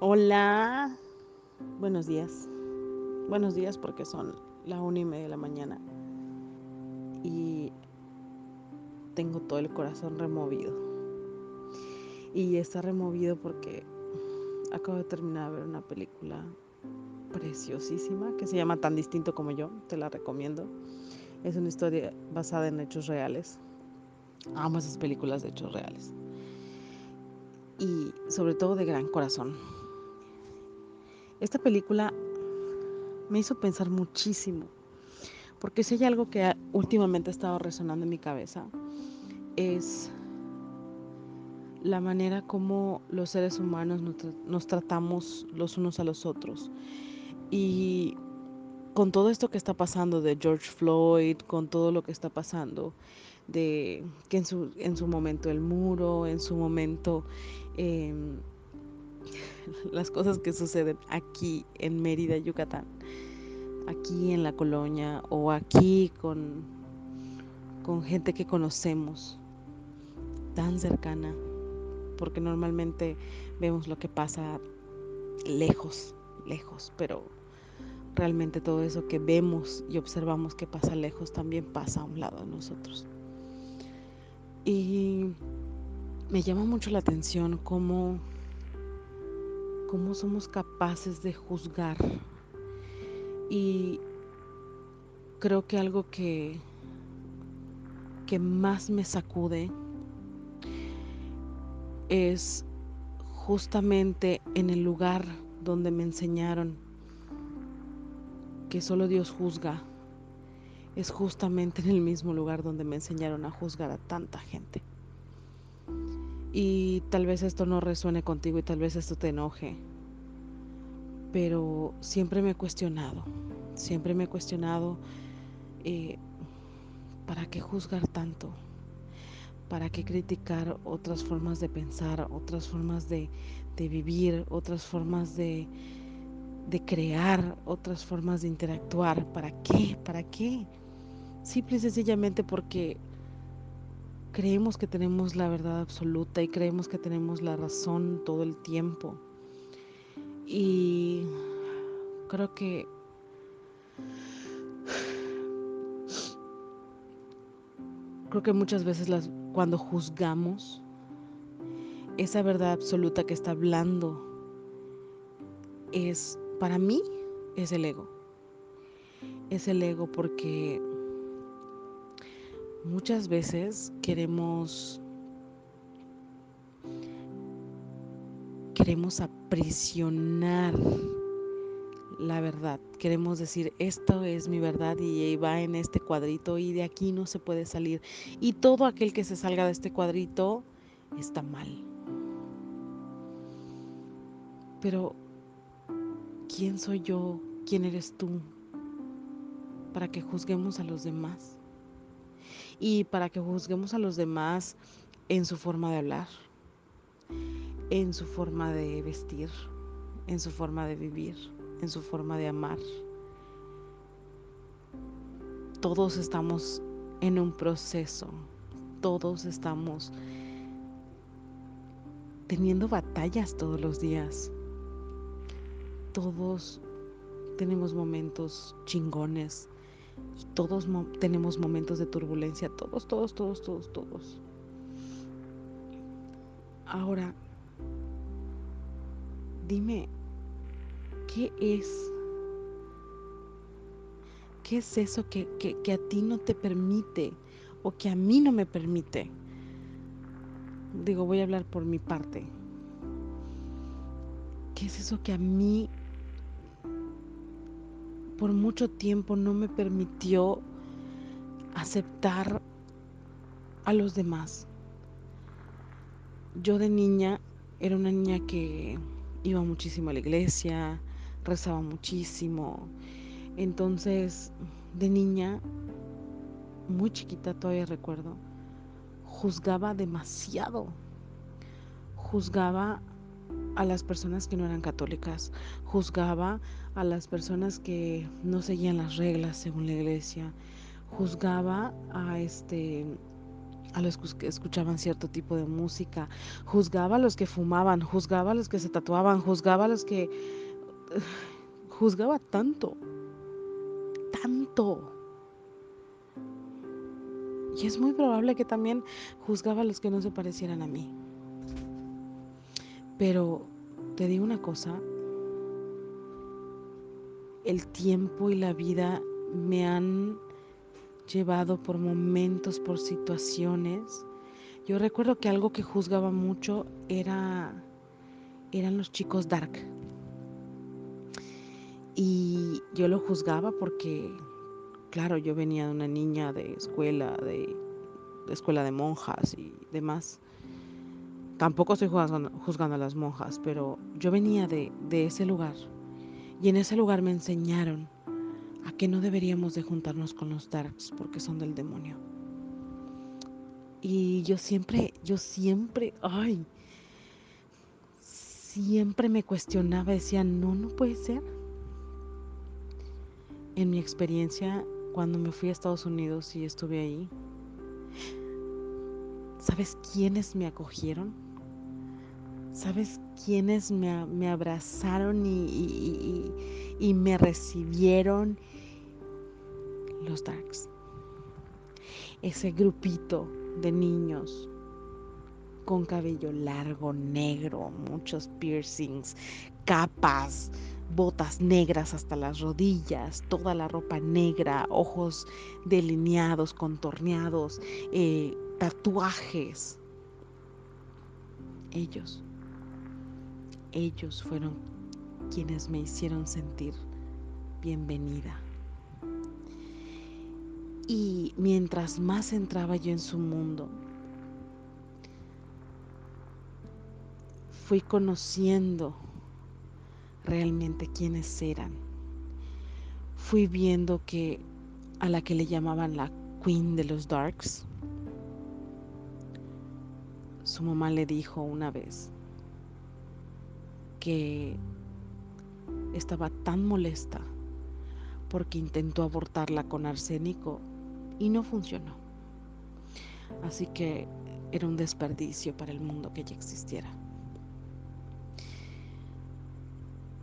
Hola, buenos días. Buenos días porque son la una y media de la mañana y tengo todo el corazón removido. Y está removido porque acabo de terminar de ver una película preciosísima que se llama Tan distinto como yo, te la recomiendo. Es una historia basada en hechos reales. Amo esas películas de hechos reales. Y sobre todo de gran corazón. Esta película me hizo pensar muchísimo, porque si hay algo que últimamente ha estado resonando en mi cabeza, es la manera como los seres humanos nos, tratamos los unos a los otros. Y con todo esto que está pasando de George Floyd, con todo lo que está pasando de que en su, en su momento el muro, en su momento em, las cosas que suceden aquí en Mérida, Yucatán, aquí en la colonia o aquí con, con gente que conocemos tan cercana, porque normalmente vemos lo que pasa lejos, lejos, pero realmente todo eso que vemos y observamos que pasa lejos también pasa a un lado de nosotros. Y me llama mucho la atención cómo cómo somos capaces de juzgar. Y creo que algo que, que más me sacude es justamente en el lugar donde me enseñaron que solo Dios juzga. Es justamente en el mismo lugar donde me enseñaron a juzgar a tanta gente. Y tal vez esto no resuene contigo y tal vez esto te enoje. Pero siempre me he cuestionado, siempre me he cuestionado eh, ¿para qué juzgar tanto? ¿Para qué criticar otras formas de pensar, otras formas de, vivir, otras formas de, de crear, otras formas de interactuar? ¿Para qué? ¿Para qué? Simple y sencillamente porque creemos que tenemos la verdad absoluta y creemos que tenemos la razón todo el tiempo. Y creo que creo que muchas veces las, cuando juzgamos esa verdad absoluta que está hablando es para mí es el ego. Es el ego porque Muchas veces queremos queremos aprisionar la verdad. Queremos decir, esto es mi verdad y va en este cuadrito y de aquí no se puede salir. Y todo aquel que se salga de este cuadrito está mal. Pero, ¿quién soy yo? ¿Quién eres tú? Para que juzguemos a los demás y para que juzguemos a los demás en su forma de hablar, en su forma de vestir, en su forma de vivir, en su forma de amar. Todos estamos en un proceso, todos estamos teniendo batallas todos los días. Todos tenemos momentos chingones, todos tenemos momentos de turbulencia, todos, todos, todos, todos, todos. Ahora, dime, ¿qué es? ¿Qué es eso que, que a ti no te permite o que a mí no me permite? Digo, voy a hablar por mi parte. ¿Qué es eso que a mí por mucho tiempo no me permitió aceptar a los demás. Yo de niña era una niña que iba muchísimo a la iglesia, rezaba muchísimo. Entonces, de niña, muy chiquita todavía recuerdo, juzgaba demasiado. Juzgaba a las personas que no eran católicas, juzgaba a las personas que no seguían las reglas según la iglesia, juzgaba a este a los que escuchaban cierto tipo de música, juzgaba a los que fumaban, juzgaba a los que se tatuaban, juzgaba a los que... juzgaba tanto, tanto. Y es muy probable que también juzgaba a los que no se parecieran a mí. Pero te digo una cosa, el tiempo y la vida me han llevado por momentos, por situaciones. Yo recuerdo que algo que juzgaba mucho era eran los chicos dark. Y yo lo juzgaba porque claro, yo venía de una niña de escuela, de, escuela de monjas y demás. Tampoco estoy juzgando, a las monjas, pero yo venía de, de ese lugar. Y en ese lugar me enseñaron a que no deberíamos de juntarnos con los darks porque son del demonio. Y yo siempre, yo siempre, ay, siempre me cuestionaba, decía, no, no puede ser. En mi experiencia, cuando me fui a Estados Unidos y estuve ahí, ¿sabes quiénes me acogieron? ¿Sabes quiénes me, abrazaron y, me recibieron? Los Darks. Ese grupito de niños con cabello largo, negro, muchos piercings, capas, botas negras hasta las rodillas, toda la ropa negra, ojos delineados, contorneados, eh, tatuajes. Ellos, ellos fueron quienes me hicieron sentir bienvenida. Y mientras más entraba yo en su mundo, fui conociendo realmente quiénes eran. Fui viendo que a la que le llamaban la Queen de los Darks, su mamá le dijo una vez que estaba tan molesta porque intentó abortarla con arsénico y no funcionó. Así que era un desperdicio para el mundo que ella existiera.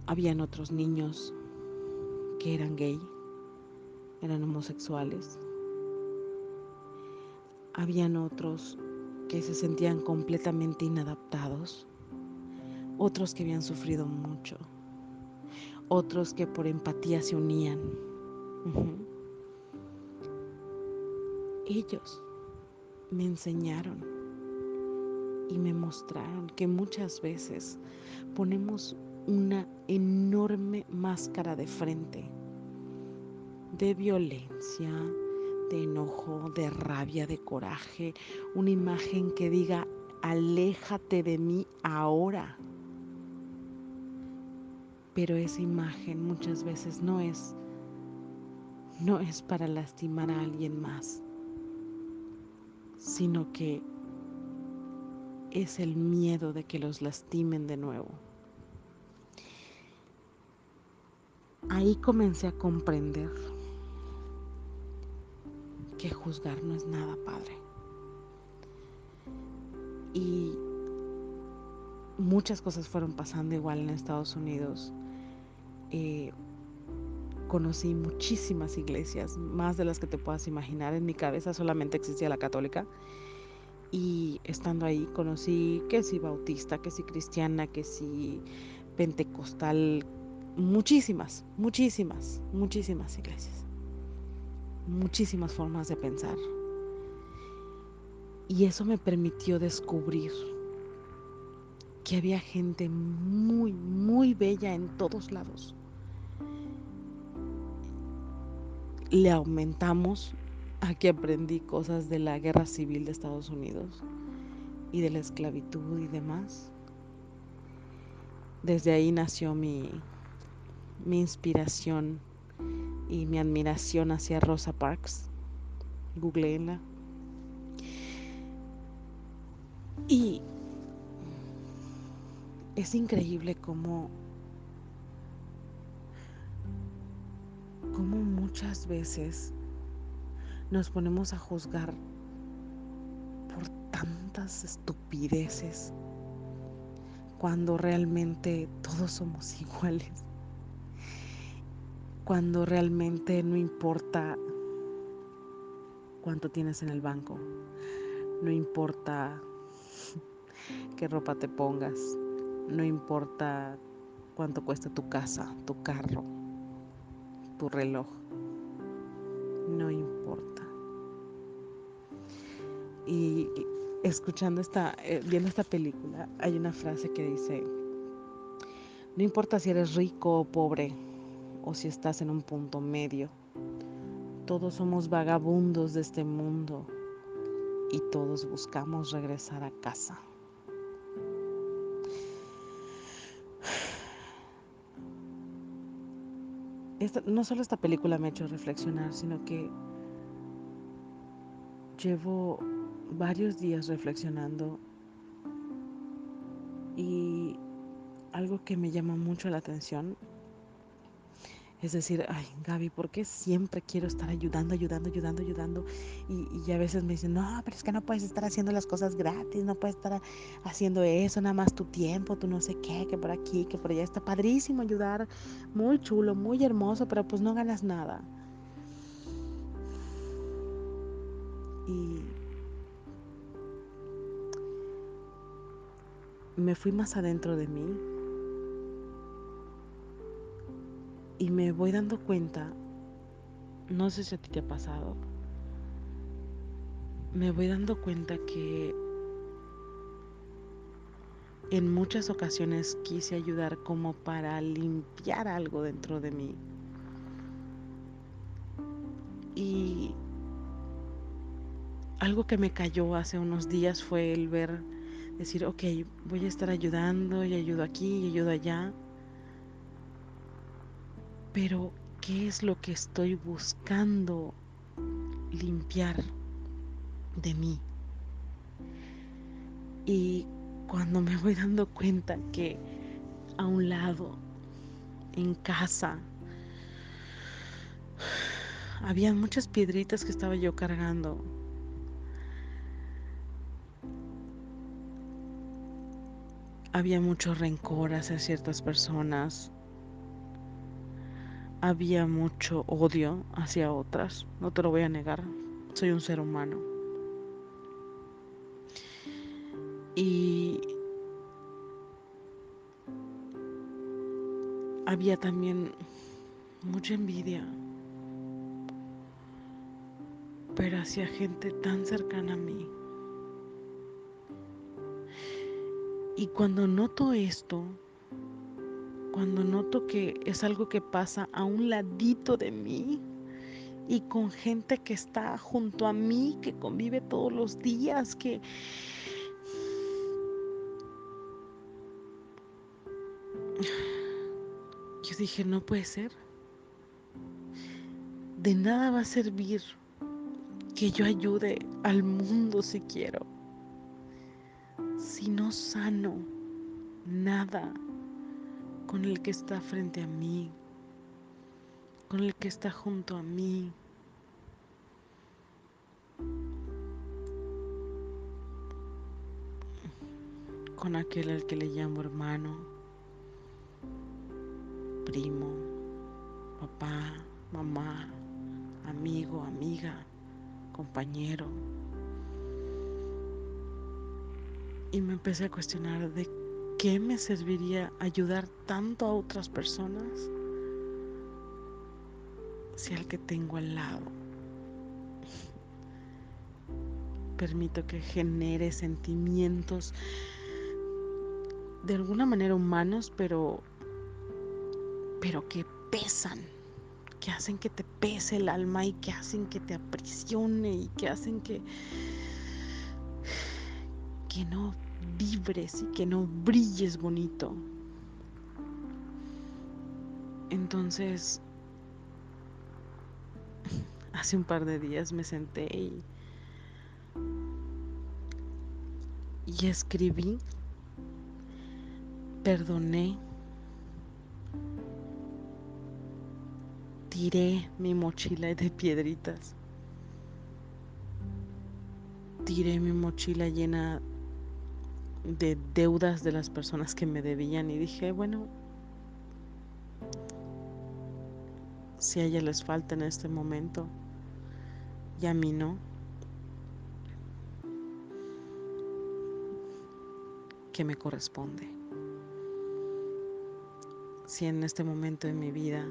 Habían otros niños que eran gay, eran homosexuales. Habían otros que se sentían completamente inadaptados, otros que habían sufrido mucho, otros que por empatía se unían. Ellos me enseñaron y me mostraron que muchas veces ponemos una enorme máscara de frente de violencia, de enojo, de rabia, de coraje, una imagen que diga, aléjate de mí ahora. Pero esa imagen muchas veces no es no es para lastimar a alguien más, sino que es el miedo de que los lastimen de nuevo. ahí comencé a comprender que juzgar no es nada padre. Y muchas cosas fueron pasando igual en Estados Unidos. Eh, conocí muchísimas iglesias, más de las que te puedas imaginar. En mi cabeza solamente existía la católica. Y estando ahí conocí que si bautista, que si cristiana, que si pentecostal, muchísimas, muchísimas, muchísimas iglesias, muchísimas formas de pensar. Y eso me permitió descubrir que había gente muy, muy bella en todos lados. Le aumentamos a que aprendí cosas de la guerra civil de Estados Unidos y de la esclavitud y demás. Desde ahí nació mi, mi inspiración y mi admiración hacia Rosa Parks. Googleenla. Y es increíble cómo, cómo muchas veces nos ponemos a juzgar tantas estupideces cuando realmente todos somos iguales, cuando realmente no importa cuánto tienes en el banco, no importa qué ropa te pongas, no importa cuánto cuesta tu casa, tu carro, tu reloj, no importa. Y escuchando esta, eh, viendo esta película, hay una frase que dice, no importa si eres rico o pobre, o si estás en un punto medio, todos somos vagabundos de este mundo y todos buscamos regresar a casa. No solo esta película me ha hecho reflexionar, sino que llevo varios días reflexionando y algo que me llama mucho la atención es decir, ay, Gaby, ¿por qué siempre quiero estar ayudando, ayudando, ayudando, ayudando? Y, a veces me dicen, no, pero es que no puedes estar haciendo las cosas gratis, no puedes estar haciendo eso, nada más tu tiempo, tú no sé qué, que por aquí, que por allá. Está padrísimo ayudar, muy chulo, muy hermoso, pero pues no ganas nada. Y me fui más adentro de mí y me voy dando cuenta, no sé si a ti te ha pasado, me voy dando cuenta que en muchas ocasiones quise ayudar como para limpiar algo dentro de mí. Y algo que me cayó hace unos días fue el ver, decir, ok, voy a estar ayudando y ayudo aquí y ayudo allá pero ¿qué es lo que estoy buscando limpiar de mí? Y cuando me voy dando cuenta que a un lado, en casa, había muchas piedritas que estaba yo cargando. Había mucho rencor hacia ciertas personas, había mucho odio hacia otras, no te lo voy a negar, soy un ser humano. Y había también mucha envidia, pero hacia gente tan cercana a mí. Y cuando noto esto, cuando noto que es algo que pasa a un ladito de mí y con gente que está junto a mí, que convive todos los días, que... Yo dije, no puede ser. De nada va a servir que yo ayude al mundo si quiero. Si no sano nada con el que está frente a mí, con el que está junto a mí. con aquel al que le llamo hermano, primo, papá, mamá, amigo, amiga, compañero. Y me empecé a cuestionar de qué me serviría ayudar tanto a otras personas si al que tengo al lado permito que genere sentimientos de alguna manera humanos, pero pero que pesan, que hacen que te pese el alma y que hacen que te aprisione y que hacen que que no vibres y que no brilles bonito. Entonces, hace un par de días me senté y, y escribí, perdoné, tiré mi mochila de piedritas tiré mi mochila llena de deudas de las personas que me debían y dije, bueno, si a ellas les falta en este momento y a mí no, ¿qué me corresponde? Si en este momento de mi vida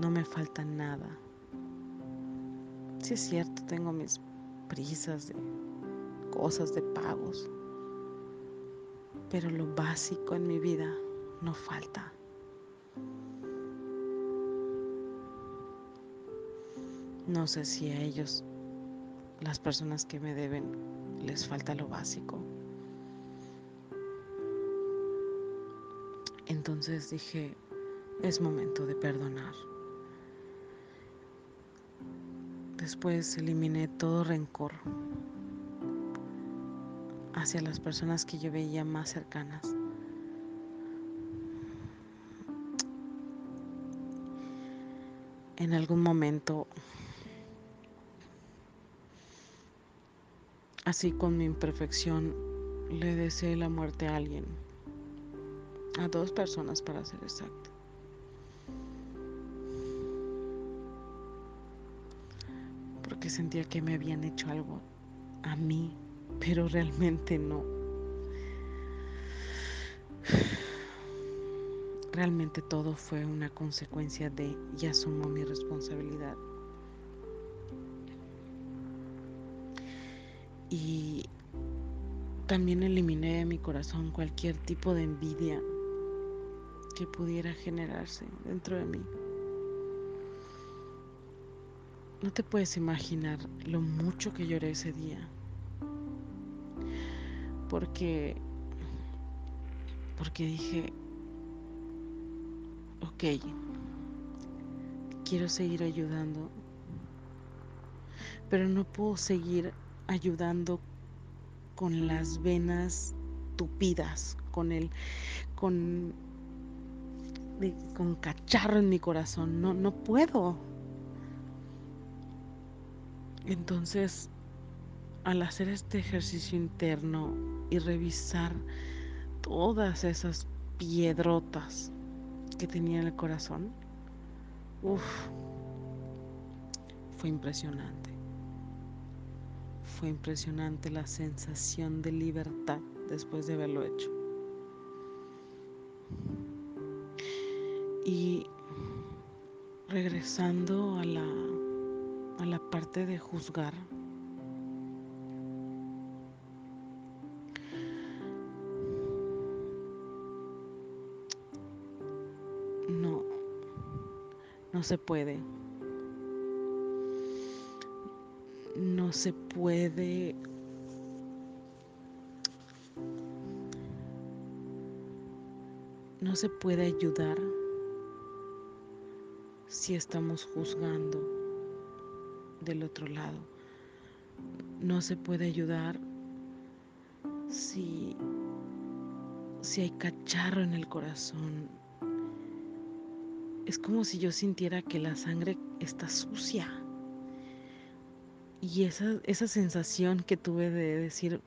no me falta nada, si es cierto, tengo mis prisas de cosas, de pagos, pero lo básico en mi vida no falta. No sé si a ellos, las personas que me deben, les falta lo básico. Entonces dije, es momento de perdonar. Después eliminé todo rencor hacia las personas que yo veía más cercanas. En algún momento, así con mi imperfección, le deseé la muerte a alguien, a dos personas para ser exacto. Porque sentía que me habían hecho algo a mí pero realmente no. Realmente todo fue una consecuencia de y asumo mi responsabilidad. Y también eliminé de mi corazón cualquier tipo de envidia que pudiera generarse dentro de mí. No te puedes imaginar lo mucho que lloré ese día porque porque dije ok quiero seguir ayudando pero no puedo seguir ayudando con las venas tupidas con el con con cacharro en mi corazón. No no puedo. Entonces al hacer este ejercicio interno y revisar todas esas piedrotas que tenía en el corazón, uff, fue impresionante. Fue impresionante la sensación de libertad después de haberlo hecho. Y regresando a la, a la parte de juzgar, no se puede. No se puede no se puede ayudar si estamos juzgando del otro lado. No se puede ayudar si si hay cacharro en el corazón, es como si yo sintiera que la sangre está sucia. Y esa, esa sensación que tuve de decir,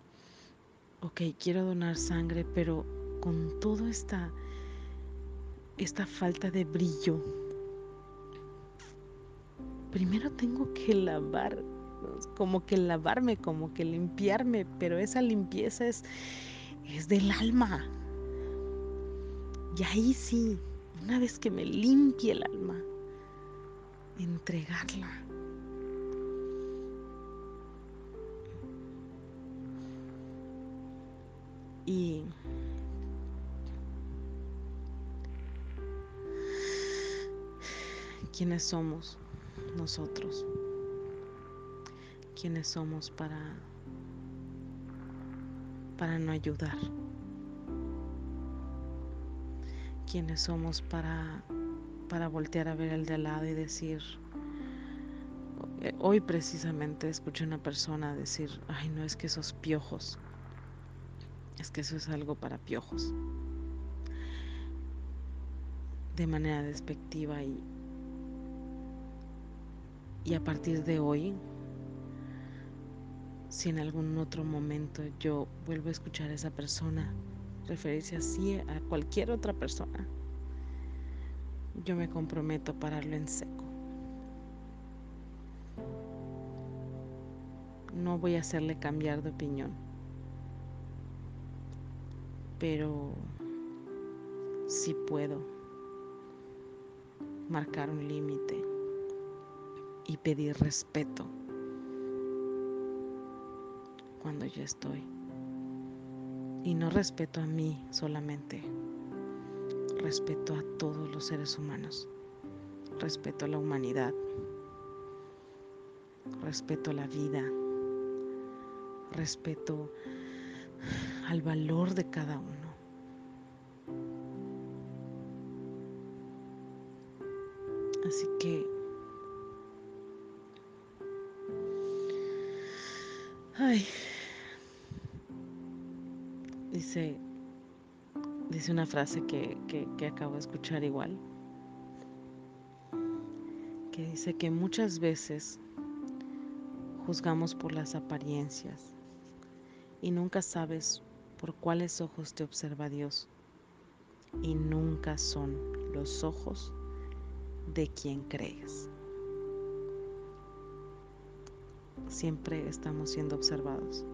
ok, quiero donar sangre, pero con toda esta, esta falta de brillo, primero tengo que lavar, como que lavarme, como que limpiarme, pero esa limpieza es, es del alma. Y ahí sí, una vez que me limpie el alma, entregarla. Y quiénes somos nosotros, quiénes somos para para no ayudar quiénes somos para, para voltear a ver el de al lado y decir, eh, hoy precisamente escuché una persona decir, ay, no es que esos piojos, es que eso es algo para piojos, de manera despectiva y, y a partir de hoy si en algún otro momento yo vuelvo a escuchar a esa persona referirse así a cualquier otra persona, yo me comprometo a pararlo en seco. No voy a hacerle cambiar de opinión, pero sí puedo marcar un límite y pedir respeto cuando yo estoy. Y no respeto a mí solamente, respeto a todos los seres humanos, respeto a la humanidad, respeto a la vida, respeto al valor de cada uno. Así que ay dice, dice una frase que, que acabo de escuchar igual, que dice que muchas veces juzgamos por las apariencias y nunca sabes por cuáles ojos te observa Dios y nunca son los ojos de quien crees. Siempre estamos siendo observados,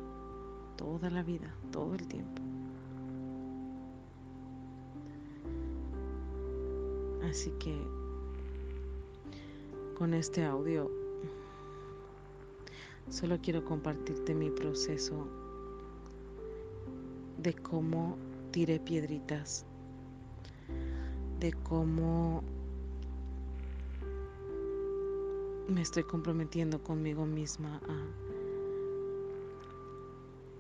toda la vida, todo el tiempo. Así que con este audio solo quiero compartirte mi proceso de cómo tiré piedritas, de cómo me estoy comprometiendo conmigo misma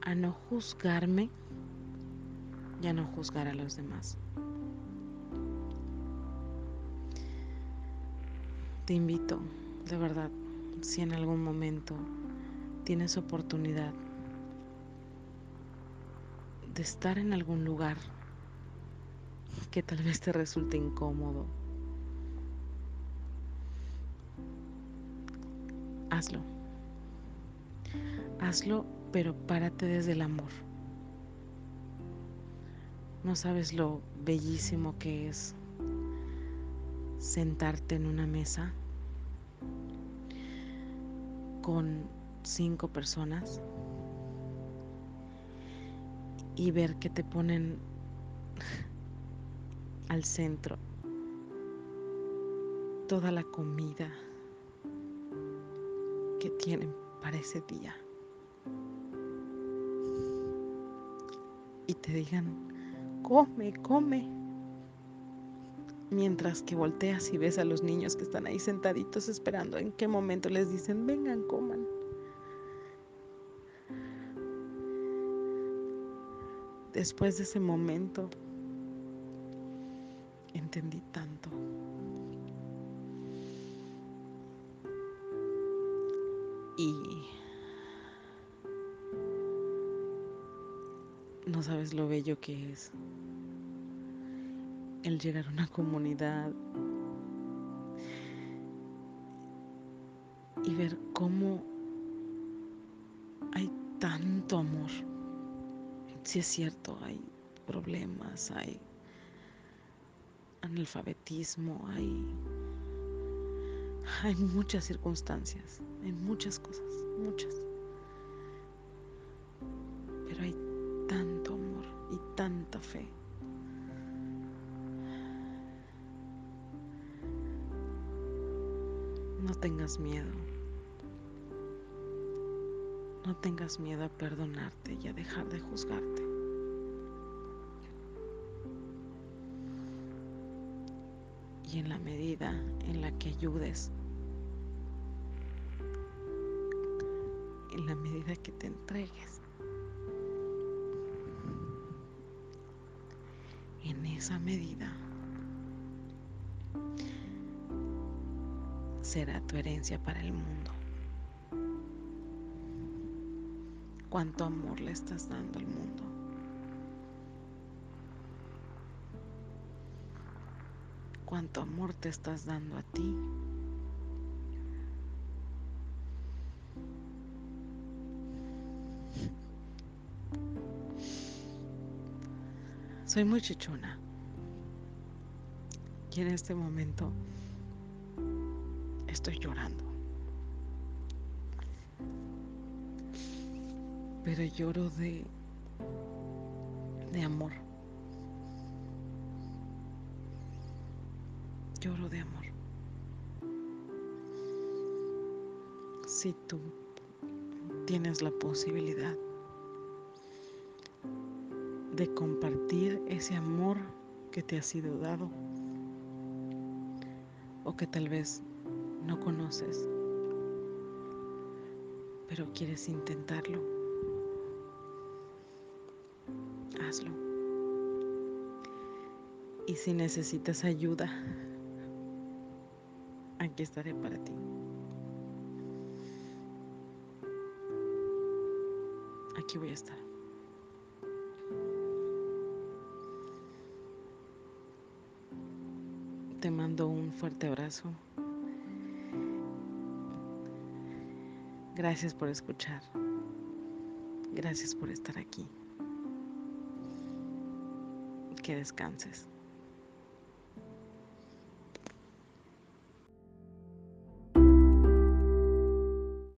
a, a no juzgarme y a no juzgar a los demás. Te invito, de verdad, si en algún momento tienes oportunidad de estar en algún lugar que tal vez te resulte incómodo, hazlo. Hazlo, pero párate desde el amor. No sabes lo bellísimo que es sentarte en una mesa con cinco personas y ver que te ponen al centro toda la comida que tienen para ese día. Y te digan, come, come. Mientras que volteas y ves a los niños que están ahí sentaditos esperando en qué momento les dicen, vengan, coman. Después de ese momento, entendí tanto. Y no sabes lo bello que es el llegar a una comunidad y ver cómo hay tanto amor. Si es cierto, hay problemas, hay analfabetismo, hay, hay muchas circunstancias, hay muchas cosas, muchas. No tengas miedo. No tengas miedo a perdonarte y a dejar de juzgarte. Y en la medida en la que ayudes, en la medida que te entregues, en esa medida será tu herencia para el mundo. Cuánto amor le estás dando al mundo. Cuánto amor te estás dando a ti. Soy muy chichona. Y en este momento estoy llorando. Pero lloro de de amor. Lloro de amor. Si tú tienes la posibilidad de compartir ese amor que te ha sido dado o que tal vez no conoces, pero quieres intentarlo, hazlo. Y si necesitas ayuda, aquí estaré para ti. Aquí voy a estar. Te mando un fuerte abrazo. Gracias por escuchar. Gracias por estar aquí. Que descanses.